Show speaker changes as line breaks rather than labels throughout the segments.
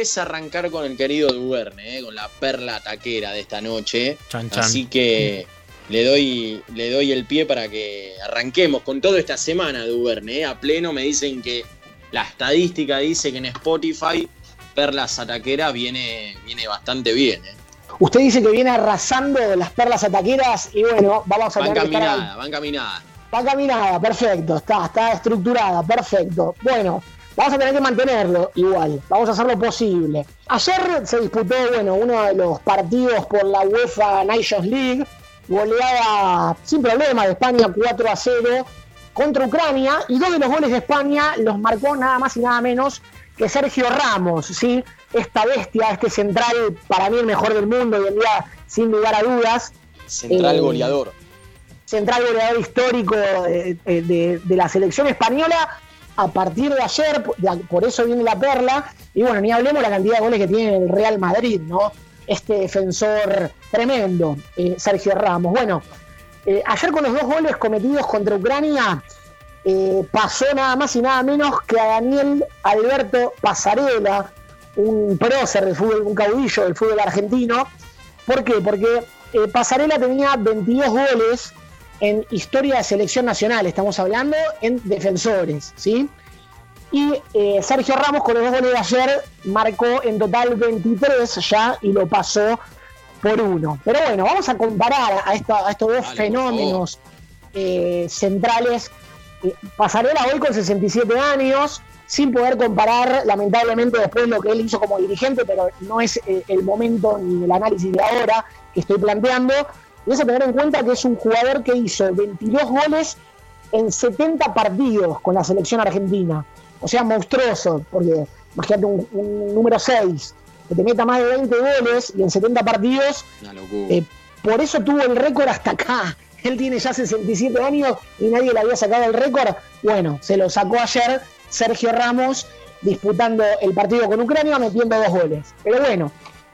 Interesa arrancar con el querido Duverne, eh, con la perla taquera de esta noche.
Chan, chan.
Así que le doy, le doy el pie para que arranquemos con toda esta semana, Duverne. eh. A pleno me dicen que la estadística dice que en Spotify Perlas Ataquera viene, viene bastante bien. eh.
Usted dice que viene arrasando las perlas ataqueras y bueno, vamos a
Va
tener que estar ahí.
encaminada, va encaminada.
Va caminada, perfecto, está, está estructurada, perfecto. Bueno, vamos a tener que mantenerlo igual, vamos a hacer lo posible. Ayer se disputó, bueno, uno de los partidos por la UEFA Nations League, goleada sin problema de España 4 a 0 contra Ucrania, y dos de los goles de España los marcó nada más y nada menos que Sergio Ramos, ¿sí? Esta bestia, este central, para mí el mejor del mundo, hoy en día, sin lugar a dudas
Central
Eh,
goleador.
central goleador histórico de, de- de la selección española a partir de ayer, por eso viene la perla, y bueno, ni hablemos la cantidad de goles que tiene el Real Madrid, ¿no? Este defensor tremendo, eh, Sergio Ramos. Bueno, eh, ayer con los dos goles cometidos contra Ucrania, eh, pasó nada más y nada menos que a Daniel Alberto Pasarela, un prócer del fútbol, un caudillo del fútbol argentino. ¿Por qué? Porque Pasarela tenía 22 goles en historia de selección nacional, estamos hablando en defensores, ¿sí? Y eh, Sergio Ramos con los dos goles de ayer marcó en total 23 ya y lo pasó por uno. Pero bueno, vamos a comparar a, esta- a estos dos
Dale,
fenómenos eh, centrales. Eh, Pasarela hoy con 67 años, sin poder comparar, lamentablemente, después lo que él hizo como dirigente, pero no es eh, el momento ni el análisis de ahora que estoy planteando. Y es a tener en cuenta que es un jugador que hizo 22 goles en 70 partidos con la selección argentina. O sea, monstruoso, porque imagínate un, un número 6 que te meta más de 20 goles y en 70 partidos eh, por eso tuvo el récord hasta acá. Él tiene ya 67 años y nadie le había sacado el récord. Bueno, se lo sacó ayer Sergio Ramos disputando el partido con Ucrania, metiendo dos goles. Pero bueno,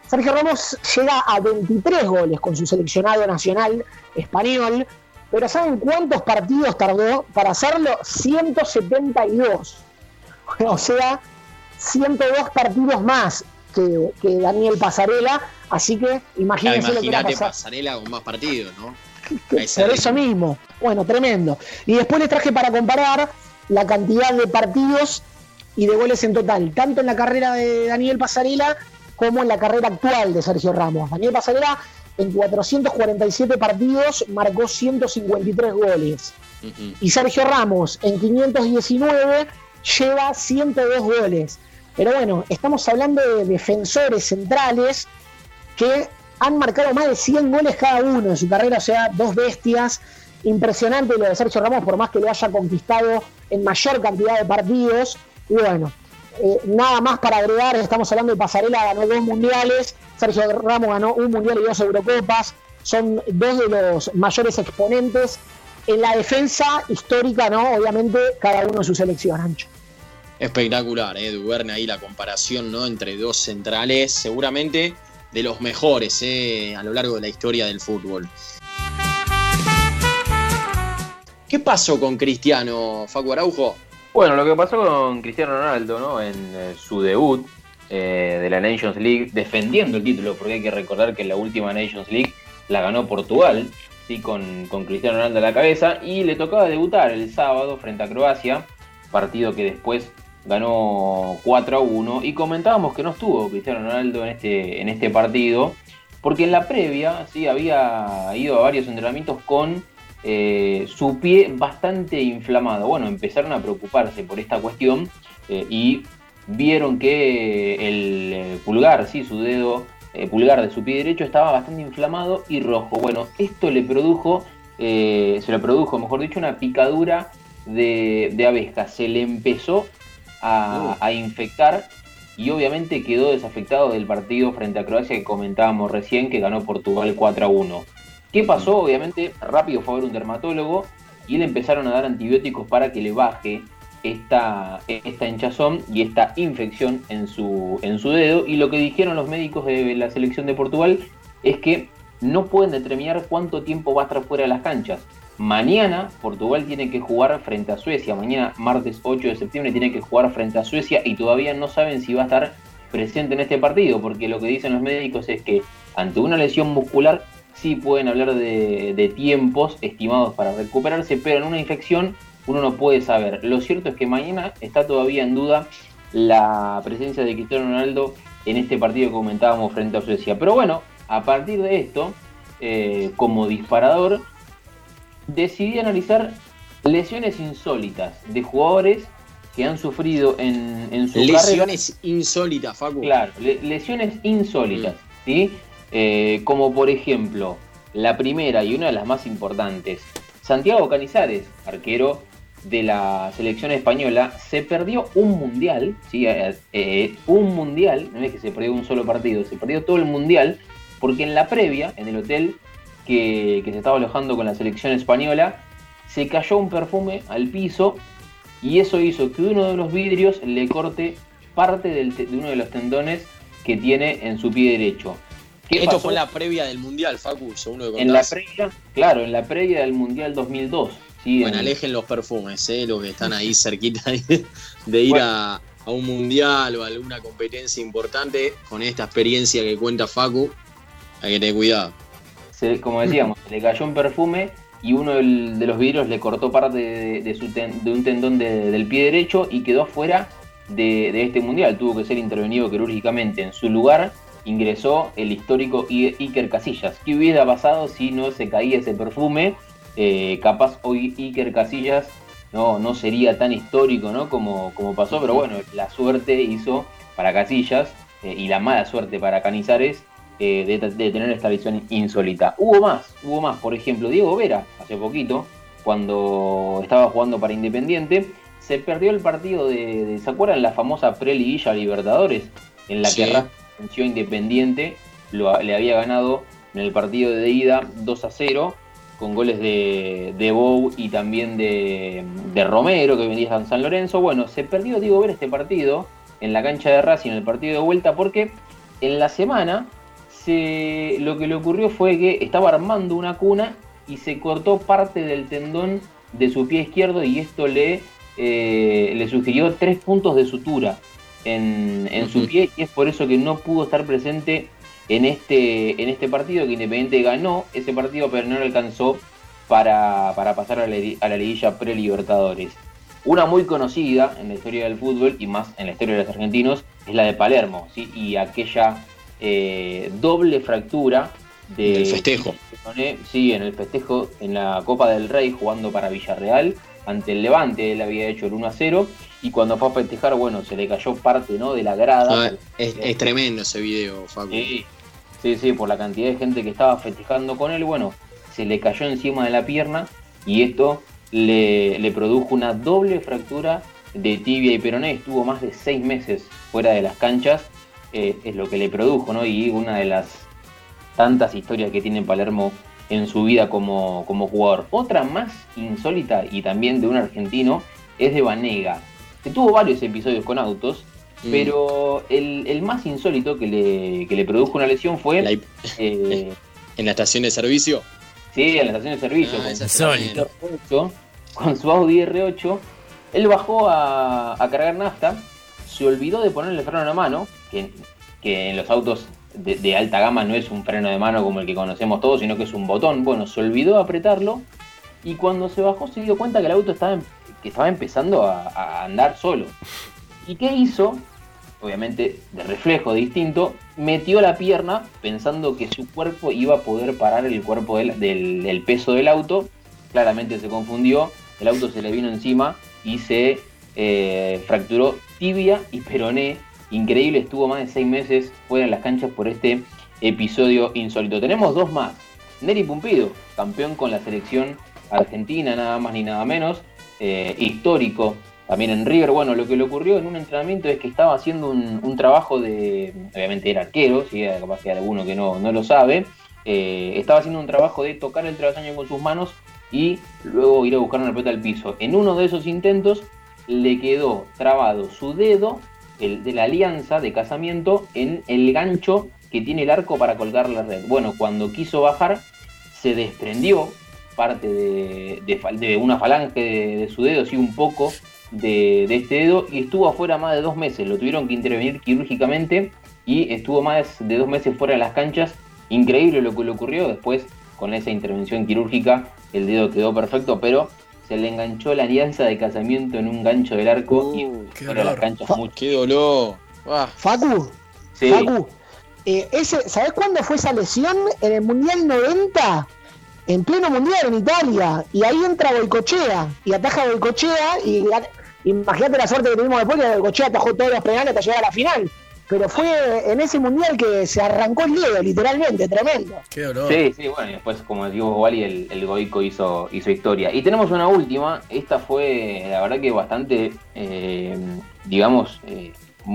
Sergio Ramos llega a 23 goles con su seleccionado nacional español. Pero ¿saben cuántos partidos tardó para hacerlo? 172. O sea, 102 partidos más que, que Daniel Pasarela. Así que imagínense lo que pasar.
pasarela con más partidos, ¿no?
Por eso mismo. Bueno, tremendo. Y después les traje para comparar la cantidad de partidos y de goles en total, tanto en la carrera de Daniel Pasarela como en la carrera actual de Sergio Ramos. Daniel Pasarela en 447 partidos marcó 153 goles. Y Sergio Ramos en 519 lleva 102 goles. Pero bueno, estamos hablando de defensores centrales que han marcado más de 100 goles cada uno en su carrera, o sea, dos bestias. Impresionante lo de Sergio Ramos, por más que lo haya conquistado en mayor cantidad de partidos. Y bueno, eh, nada más para agregar, estamos hablando de Pasarela, ganó dos mundiales, Sergio Ramos ganó un mundial y dos Eurocopas, son dos de los mayores exponentes en la defensa histórica, ¿no? Obviamente, cada uno en su selección, Ancho.
Espectacular, ¿eh? Ahí la comparación ¿no? entre dos centrales, seguramente de los mejores ¿eh? a lo largo de la historia del fútbol. ¿Qué pasó con Cristiano, Facu Araujo?
Bueno, lo que pasó con Cristiano Ronaldo, ¿no? En eh, su debut eh, de la Nations League, defendiendo el título, porque hay que recordar que la última Nations League la ganó Portugal, ¿sí? Con, con Cristiano Ronaldo a la cabeza, y le tocaba debutar el sábado frente a Croacia, partido que después ganó 4 a 1, y comentábamos que no estuvo Cristiano Ronaldo en este, en este partido, porque en la previa, ¿sí? Había ido a varios entrenamientos con eh, su pie bastante inflamado. Bueno, empezaron a preocuparse por esta cuestión eh, y vieron que el eh, pulgar, sí, su dedo eh, pulgar de su pie derecho estaba bastante inflamado y rojo. Bueno, esto le produjo, se le produjo, mejor dicho, una picadura de, de abeja. Se le empezó a, a infectar y obviamente quedó desafectado del partido frente a Croacia que comentábamos recién, que ganó Portugal 4 a 1. ¿Qué pasó? Obviamente, rápido fue a ver un dermatólogo y le empezaron a dar antibióticos para que le baje esta, esta hinchazón y esta infección en su, en su dedo. Y lo que dijeron los médicos de la selección de Portugal es que no pueden determinar cuánto tiempo va a estar fuera de las canchas. Mañana Portugal tiene que jugar frente a Suecia. Mañana, martes 8 de septiembre, tiene que jugar frente a Suecia y todavía no saben si va a estar presente en este partido, porque lo que dicen los médicos es que ante una lesión muscular sí pueden hablar de, tiempos estimados para recuperarse, pero en una infección uno no puede saber. Lo cierto es que mañana está todavía en duda la presencia de Cristiano Ronaldo en este partido que comentábamos frente a Suecia. Pero bueno, a partir de esto, eh, como disparador, decidí analizar lesiones insólitas de jugadores que han sufrido en, en su
lesiones insólitas, Facu.
Claro, lesiones insólitas, mm. ¿sí? Eh, como por ejemplo, la primera y una de las más importantes, Santiago Canizares, arquero de la selección española, se perdió un mundial, ¿sí? Eh, un mundial, no es que se perdió un solo partido, se perdió todo el mundial, porque en la previa, en el hotel que, se estaba alojando con la selección española, se cayó un perfume al piso y eso hizo que uno de los vidrios le corte parte de uno de los tendones que tiene en su pie derecho.
Esto fue en la previa del Mundial, Facu, según
En la previa, claro, en la previa del Mundial 2002.
bueno, alejen los perfumes, ¿eh? los que están ahí cerquita de, ir a, a, un Mundial o a alguna competencia importante, con esta experiencia que cuenta Facu, hay que tener cuidado
como decíamos, le cayó un perfume y uno de los vidrios le cortó parte de, un tendón del pie derecho y quedó fuera de, este mundial. Tuvo que ser intervenido quirúrgicamente. En su lugar ingresó el histórico Iker Casillas. ¿Qué hubiera pasado si no se caía ese perfume? Eh, capaz hoy Iker Casillas no, no sería tan histórico ¿no? como, como pasó, pero bueno, la suerte hizo para Casillas eh, y la mala suerte para Canizares eh, de, tener esta visión insólita. Hubo más, hubo más. Por ejemplo, Diego Vera, hace poquito, cuando estaba jugando para Independiente, se perdió el partido de, ¿se acuerdan? La famosa pre-liguilla Libertadores, en la que venció Independiente, le había ganado en el partido de ida 2 a 0, con goles de, de Bou y también de, de Romero, que venía en San Lorenzo. Bueno, se perdió Diego Vera este partido en la cancha de Racing, en el partido de vuelta, porque en la semana lo que le ocurrió fue que estaba armando una cuna y se cortó parte del tendón de su pie izquierdo y esto le, eh, le sugirió tres puntos de sutura en, su pie y es por eso que no pudo estar presente en este, en este partido que Independiente ganó ese partido pero no le alcanzó para, pasar a la, a la liguilla pre-libertadores. Una muy conocida en la historia del fútbol y más en la historia de los argentinos es la de Palermo, ¿sí? y aquella eh, doble fractura
de el festejo.
Sí, en el festejo en la Copa del Rey jugando para Villarreal ante el Levante, él había hecho el 1 a 0 y cuando fue a festejar, bueno, se le cayó parte ¿no? de la grada.
es, tremendo ese video, Facu.
Sí, sí, por la cantidad de gente que estaba festejando con él, bueno, se le cayó encima de la pierna y esto le, le produjo una doble fractura de tibia y peroné. Estuvo más de seis meses fuera de las canchas eh, es lo que le produjo, ¿no? Y una de las tantas historias que tiene Palermo en su vida como, jugador. Otra más insólita y también de un argentino es de Vanega, que tuvo varios episodios con autos, mm. pero el, más insólito que le, que le, produjo una lesión fue...
Eh, ¿En la estación de servicio?
Sí, en la estación de servicio. Ah, con, con su Audi R8, él bajó a, a cargar nafta, se olvidó de ponerle el freno a la mano, que, en los autos de, alta gama no es un freno de mano como el que conocemos todos, sino que es un botón. Bueno, se olvidó apretarlo y cuando se bajó se dio cuenta que el auto estaba, que estaba empezando a, andar solo. ¿Y qué hizo? Obviamente de reflejo distinto, metió la pierna pensando que su cuerpo iba a poder parar el cuerpo del, peso del auto. Claramente se confundió, el auto se le vino encima y se eh, fracturó tibia y peroné increíble, estuvo más de seis meses fuera de las canchas por este episodio insólito. Tenemos dos más. Neri Pumpido, campeón con la selección argentina, nada más ni nada menos, eh, histórico también en River. Bueno, lo que le ocurrió en un entrenamiento es que estaba haciendo un, trabajo de, obviamente era arquero, si ¿sí? capaz que hay alguno que no, no lo sabe, eh, estaba haciendo un trabajo de tocar el travesaño con sus manos y luego ir a buscar una pelota al piso. En uno de esos intentos le quedó trabado su dedo, de la alianza de casamiento, en el gancho que tiene el arco para colgar la red. Bueno, cuando quiso bajar, se desprendió parte de, una falange de, su dedo, sí, un poco de, este dedo, y estuvo afuera más de dos meses. Lo tuvieron que intervenir quirúrgicamente y estuvo más de dos meses fuera de las canchas. Increíble lo que le ocurrió. Después, con esa intervención quirúrgica, el dedo quedó perfecto, pero se le enganchó la alianza de casamiento en un gancho del arco y
uh, fuera de las canchas mucho. ¡Qué dolor!
Ah. Facu, sí. Facu, eh, ese, ¿sabés cuándo fue esa lesión? En el Mundial 90 en pleno mundial en Italia, y ahí entra Boicochea, y ataja Boicochea, y imagínate la suerte que tuvimos después, que Boicochea atajó todos los penales hasta llegar a la final. Pero fue en ese mundial que se arrancó el dedo, literalmente, tremendo.
Qué dolor. Sí, sí, bueno, y después, como digo, Wally, el, el Goico hizo, hizo historia. Y tenemos una última, esta fue, la verdad que bastante, eh, digamos, eh,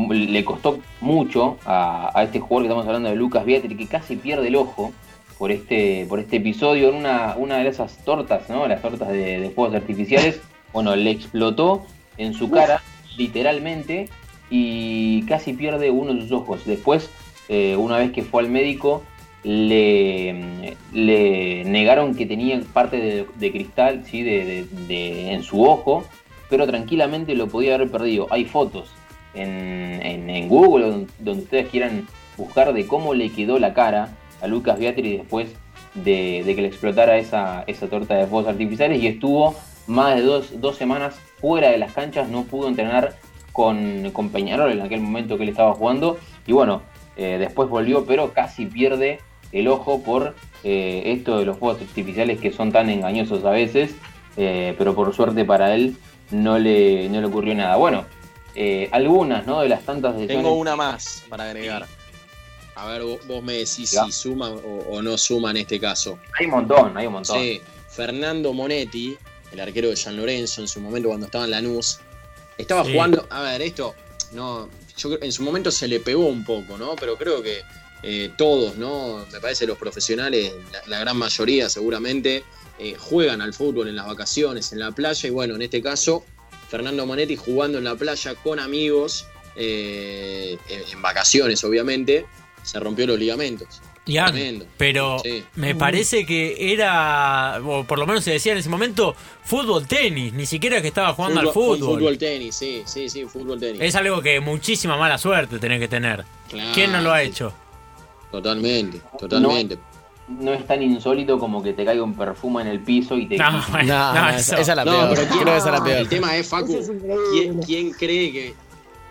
le costó mucho a, a, este jugador que estamos hablando de Lucas Beatriz, que casi pierde el ojo por este, por este episodio en una, una de esas tortas, ¿no? Las tortas de, de fuegos artificiales. Bueno, le explotó en su cara, literalmente, y casi pierde uno de sus ojos. Después, eh, una vez que fue al médico, le, le negaron que tenía parte de, cristal ¿sí? De, en su ojo, pero tranquilamente lo podía haber perdido. Hay fotos en, en, Google donde ustedes quieran buscar de cómo le quedó la cara a Lucas Beatriz después de, que le explotara esa, esa torta de fuegos artificiales y estuvo más de dos, semanas fuera de las canchas, no pudo entrenar con, con, Peñarol en aquel momento que él estaba jugando y bueno, eh, después volvió pero casi pierde el ojo por eh, esto de los fuegos artificiales que son tan engañosos a veces, eh, pero por suerte para él no le, no le ocurrió nada. Bueno, algunas ¿no? de las tantas
Tengo una más para agregar. A ver, vos, me decís si suma o, no suma en este caso.
Hay un montón, hay un montón.
Sí, Fernando Monetti, el arquero de San Lorenzo en su momento cuando estaba en Lanús, estaba jugando. A ver, esto, no, yo en su momento se le pegó un poco, ¿no? Pero creo que eh, todos, ¿no? Me parece los profesionales, la, gran mayoría seguramente, eh, juegan al fútbol en las vacaciones, en la playa, y bueno, en este caso, Fernando Monetti jugando en la playa con amigos, eh, en vacaciones, obviamente se rompió los ligamentos.
Ya, pero me parece que era, o por lo menos se decía en ese momento, fútbol tenis, ni siquiera que estaba jugando al fútbol.
Fútbol tenis, sí, sí, sí, fútbol tenis.
Es algo que muchísima mala suerte tenés que tener. ¿Quién no lo ha hecho?
Totalmente, totalmente.
No, es tan insólito como que te caiga un perfume en el piso y te.
No, no, esa, es la peor.
El tema es, Facu, ¿quién cree que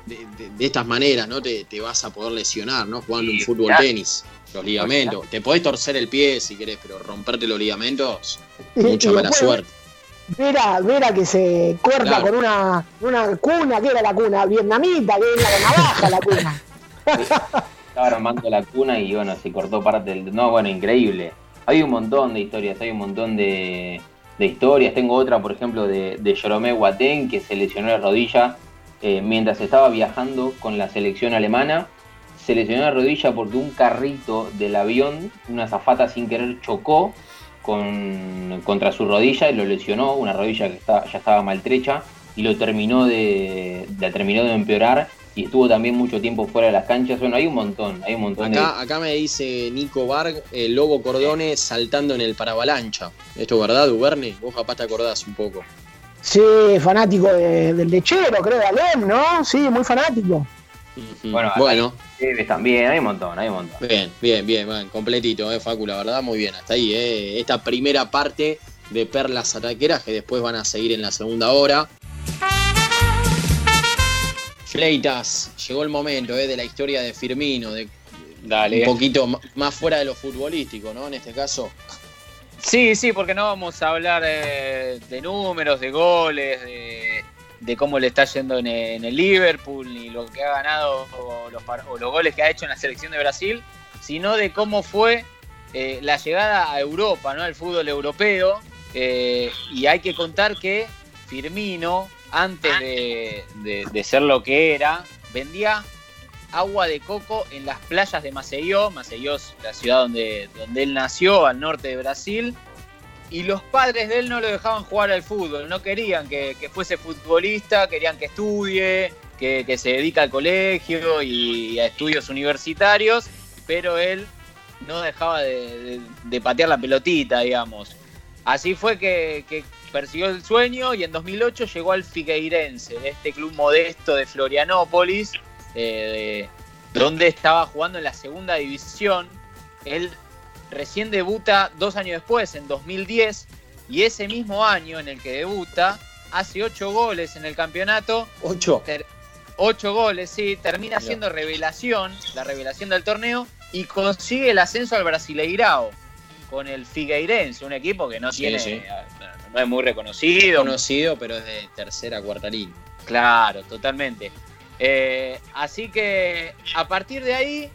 de, estas maneras, ¿no? Te, vas a poder lesionar, ¿no? Jugando un fútbol tenis, los ligamentos. Te podés torcer el pie si querés, pero romperte los ligamentos, mucha mala suerte.
Vera, Vera que se corta con una, una cuna, ¿qué era la cuna? Vietnamita, que era la navaja la cuna.
Estaba armando la cuna y bueno, se cortó parte del. No, bueno, increíble. Hay un montón de historias, hay un montón de, de historias. Tengo otra, por ejemplo, de, de Jerome Guatén, que se lesionó la rodilla eh, mientras estaba viajando con la selección alemana. Se lesionó la rodilla porque un carrito del avión, una zafata sin querer, chocó con, contra su rodilla y lo lesionó, una rodilla que está, ya estaba maltrecha y lo terminó de, terminó de empeorar y estuvo también mucho tiempo fuera de las canchas. Bueno, hay un montón, hay un montón
acá, Acá me dice Nico Varg, el Lobo Cordone saltando en el paravalancha. ¿Esto es verdad, Uberne? Vos capaz te acordás un poco.
Sí, fanático del lechero, creo, de Alem, ¿no? Sí, muy fanático.
Bueno, bueno. también, hay un montón, hay un montón.
Bien, bien, bien, completito, eh, Facu, la verdad, muy bien. Hasta ahí, eh. Esta primera parte de Perlas Ataqueras que después van a seguir en la segunda hora. Fleitas, llegó el momento eh, de la historia de Firmino, de Dale. un poquito más fuera de lo futbolístico, ¿no? En este caso.
Sí, sí, porque no vamos a hablar de números, de goles, de, cómo le está yendo en el, Liverpool, ni lo que ha ganado o los, goles que ha hecho en la selección de Brasil, sino de cómo fue eh, la llegada a Europa, ¿no? al fútbol europeo. Eh, y hay que contar que Firmino antes de, ser lo que era, vendía agua de coco en las playas de Maceió. Maceió es la ciudad donde, donde él nació, al norte de Brasil. Y los padres de él no lo dejaban jugar al fútbol, no querían que, fuese futbolista, querían que estudie, que, se dedique al colegio y a estudios universitarios, pero él no dejaba de, patear la pelotita, digamos. Así fue que, persiguió el sueño y en 2008 llegó al Figueirense, de este club modesto de Florianópolis, eh, donde estaba jugando en la segunda división. Él recién debuta dos años después, en 2010, y ese mismo año en el que debuta, hace ocho goles en el campeonato.
¿Ocho?
ocho goles, sí, termina siendo revelación, la revelación del torneo, y consigue el ascenso al Brasileirao con el Figueirense, un equipo que no tiene, no es muy reconocido.
Conocido, pero es de tercera, cuarta línea.
Claro, totalmente. Eh, así que a partir de ahí,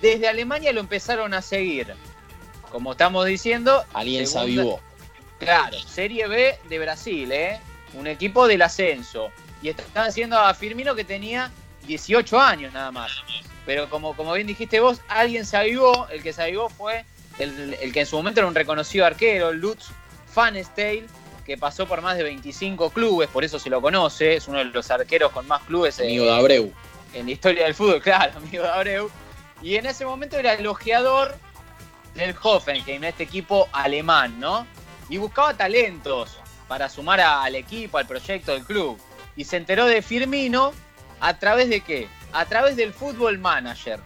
desde Alemania lo empezaron a seguir. Como estamos diciendo.
Alianza Vivo.
Claro, Serie B de Brasil, ¿eh? Un equipo del ascenso. Y estaban haciendo a Firmino que tenía 18 años nada más. Pero como, como bien dijiste vos, alguien se avivó. El que se avivó fue el, que en su momento era un reconocido arquero, Lutz Fanesteil, que pasó por más de 25 clubes, por eso se lo conoce. Es uno de los arqueros con más clubes.
Amigo de Abreu.
En la historia del fútbol, claro, amigo de Abreu. Y en ese momento era elogiador del Hoffenheim, este equipo alemán, ¿no? Y buscaba talentos para sumar al equipo, al proyecto del club. Y se enteró de Firmino a través de qué? a través del Fútbol Manager.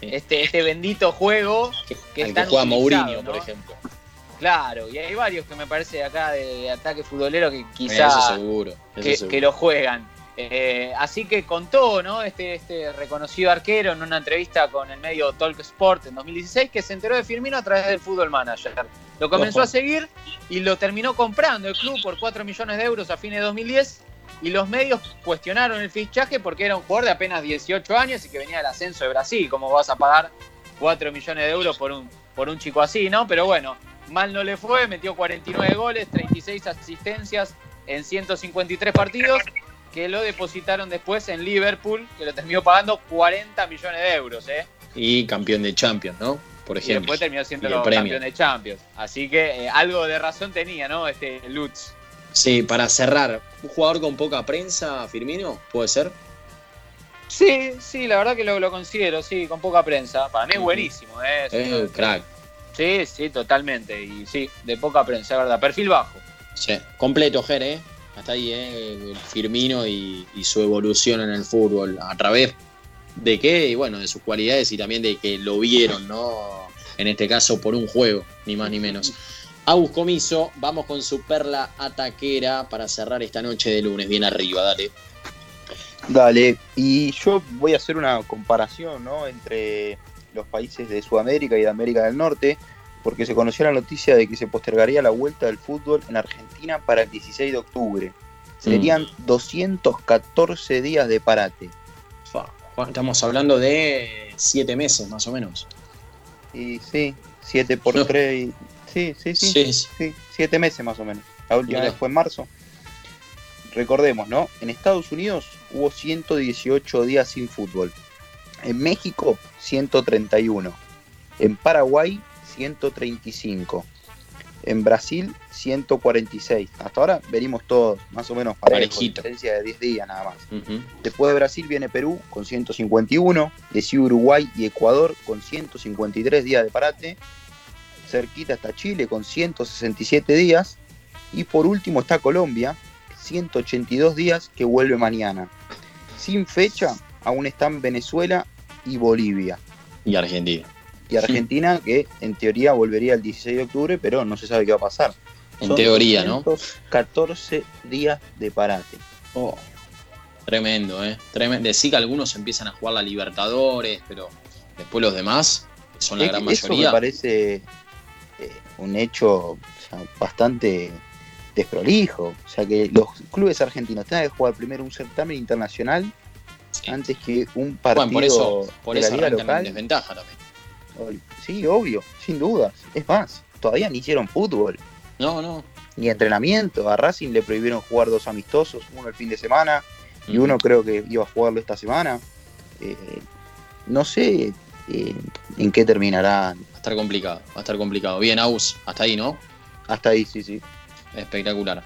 Este, este bendito juego
que, que juega Mourinho, por ejemplo.
Claro, y hay varios que me parece acá de, ataque futbolero que quizás que, lo juegan. Eh, así que contó ¿no? este, este reconocido arquero en una entrevista con el medio Talk Sport en 2016 que se enteró de Firmino a través del Fútbol Manager. Lo comenzó a seguir y lo terminó comprando el club por 4 millones de euros a fines de 2010 y los medios cuestionaron el fichaje porque era un jugador de apenas 18 años y que venía del ascenso de Brasil. ¿Cómo vas a pagar 4 millones de euros por un, por un chico así, no? Pero bueno, mal no le fue, metió 49 goles, 36 asistencias en 153 partidos, que lo depositaron después en Liverpool, que lo terminó pagando 40 millones de euros, ¿eh?
Y campeón de Champions, ¿no? Por ejemplo. Y
después terminó siendo campeón de Champions. Así que eh, algo de razón tenía, ¿no? Este Lutz.
Sí, para cerrar, un jugador con poca prensa, Firmino, ¿puede ser?
Sí, sí, la verdad que lo, considero, sí, con poca prensa. Para mí es buenísimo, ¿eh?
Es crack.
Sí, sí, totalmente. Y sí, de poca prensa, verdad. Perfil bajo.
Sí, completo, Ger, ¿eh? Hasta ahí, ¿eh? Firmino y, su evolución en el fútbol. ¿A través de qué? Y bueno, de sus cualidades y también de que lo vieron, ¿no? En este caso, por un juego, ni más ni menos. Agus Comiso, vamos con su perla ataquera para cerrar esta noche de lunes. Bien arriba, dale.
Dale, y yo voy a hacer una comparación ¿no? entre los países de Sudamérica y de América del Norte, porque se conoció la noticia de que se postergaría la vuelta del fútbol en Argentina para el 16 de octubre. Serían 214 mm. días de parate.
Estamos hablando de 7 meses más o menos.
Y sí, 7 por 3 Sí, sí, sí, sí, Siete meses más o menos. La última vez fue en marzo. Recordemos, ¿no? En Estados Unidos hubo 118 días sin fútbol. En México, 131. En Paraguay, 135. En Brasil, 146. Hasta ahora venimos todos más o menos
para diferencia
de 10 días nada más. Después de Brasil viene Perú con 151. De Uruguay y Ecuador con 153 días de parate cerquita está Chile con 167 días y por último está Colombia, 182 días que vuelve mañana. Sin fecha aún están Venezuela y Bolivia.
Y Argentina.
Y Argentina que en teoría volvería el 16 de octubre, pero no se sabe qué va a pasar.
En teoría, ¿no?
14 días de parate.
Oh, tremendo, ¿eh? Tremendo. Que algunos empiezan a jugar la Libertadores, pero después los demás son la gran mayoría.
Eso me parece eh, un hecho bastante desprolijo. O sea, que los clubes argentinos tengan que jugar primero un certamen internacional antes que un partido
por eso, por de la liga local. desventaja también.
Sí, obvio, sin dudas. Es más, todavía ni hicieron fútbol.
No, no.
ni entrenamiento. A Racing le prohibieron jugar dos amistosos, uno el fin de semana y uno creo que iba a jugarlo esta semana. Eh, no sé eh, en qué terminará.
Va a estar complicado, va a estar complicado. Bien, Aus, hasta ahí, ¿no?
Hasta ahí, sí, sí.
Espectacular.